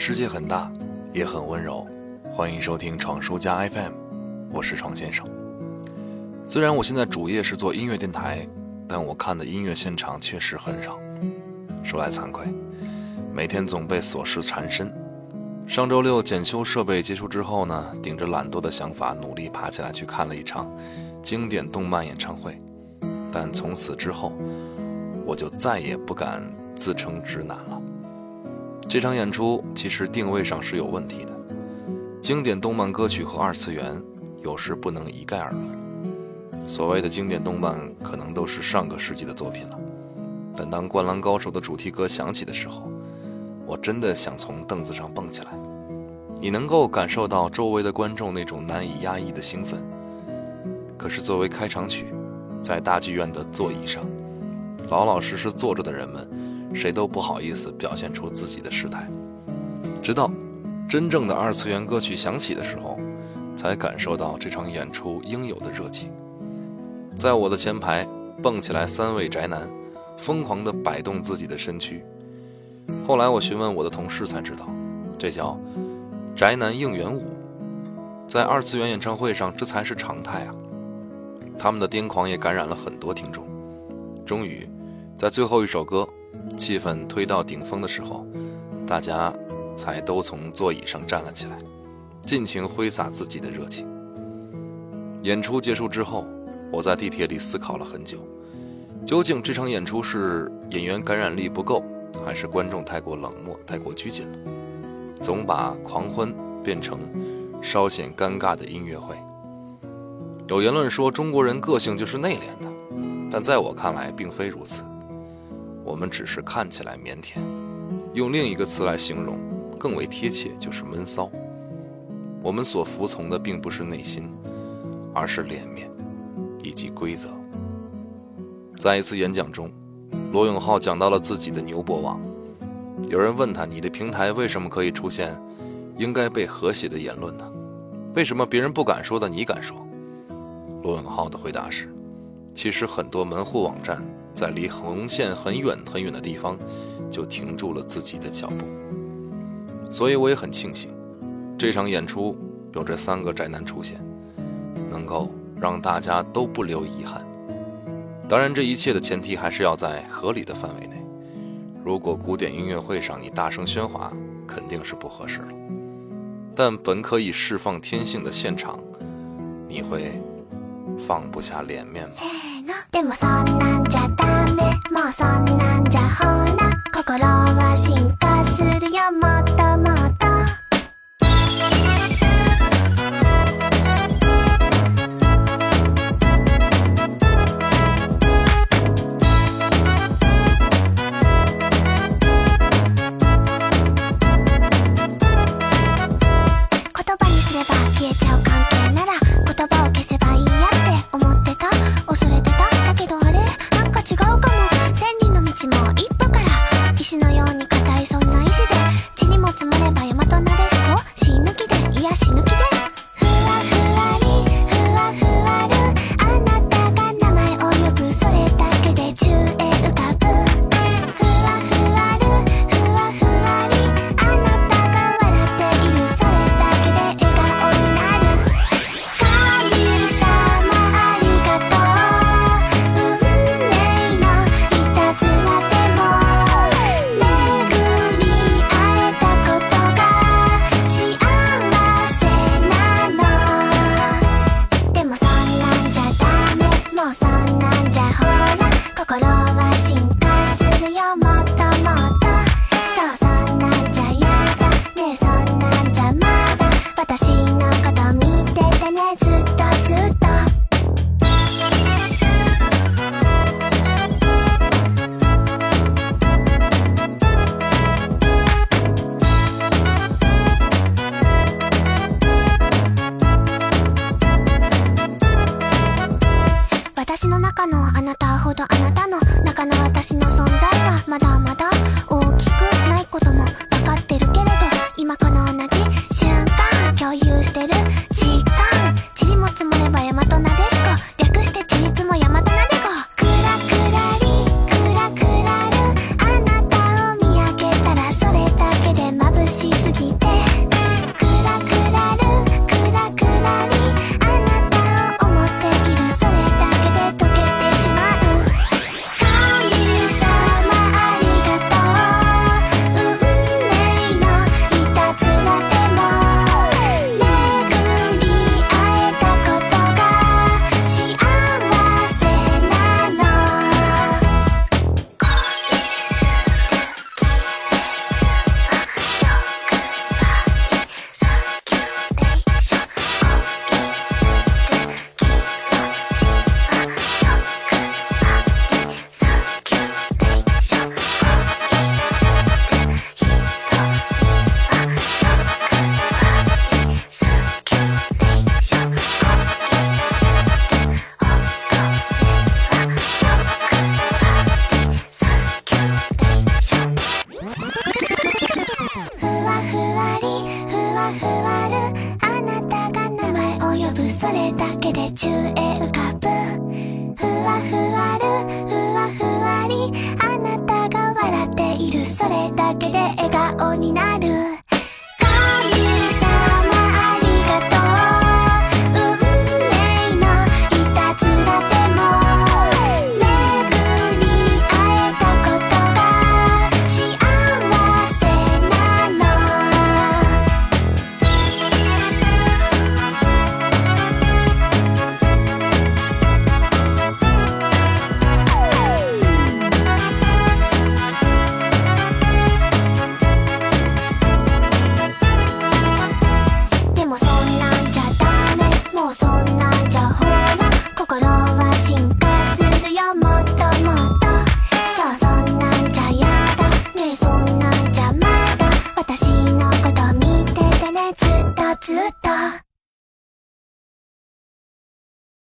世界很大，也很温柔。欢迎收听闯书家 FM，我是闯先生。虽然我现在主业是做音乐电台，但我看的音乐现场确实很少。说来惭愧，每天总被琐事缠身。上周六检修设备结束之后呢，顶着懒惰的想法，努力爬起来去看了一场经典动漫演唱会。但从此之后，我就再也不敢自称直男了。这场演出其实定位上是有问题的，经典动漫歌曲和二次元有时不能一概而论。所谓的经典动漫可能都是上个世纪的作品了，但当《灌篮高手》的主题歌响起的时候，我真的想从凳子上蹦起来。你能够感受到周围的观众那种难以压抑的兴奋。可是作为开场曲，在大剧院的座椅上，老老实实坐着的人们，谁都不好意思表现出自己的失态。直到真正的二次元歌曲响起的时候，才感受到这场演出应有的热情。在我的前排蹦起来三位宅男，疯狂地摆动自己的身躯。后来我询问我的同事才知道，这叫宅男应援舞。在二次元演唱会上，这才是常态啊！他们的癫狂也感染了很多听众。终于，在最后一首歌，气氛推到顶峰的时候，大家才都从座椅上站了起来，尽情挥洒自己的热情。演出结束之后，我在地铁里思考了很久，究竟这场演出是演员感染力不够，还是观众太过冷漠、太过拘谨了？总把狂欢变成稍显尴尬的音乐会。有言论说中国人个性就是内敛的，但在我看来并非如此。我们只是看起来腼腆，用另一个词来形容更为贴切，就是闷骚。我们所服从的并不是内心，而是脸面以及规则。在一次演讲中，罗永浩讲到了自己的牛博网。有人问他：“你的平台为什么可以出现应该被和谐的言论呢？为什么别人不敢说的你敢说？”罗永浩的回答是：“其实很多门户网站在离红线很远很远的地方就停住了自己的脚步。”所以我也很庆幸，这场演出有这三个宅男出现，能够让大家都不留遗憾。当然，这一切的前提还是要在合理的范围内。如果古典音乐会上你大声喧哗，肯定是不合适了。但本可以释放天性的现场，你会放不下脸面吗？そんななたの。中の私の存在はまだれだけで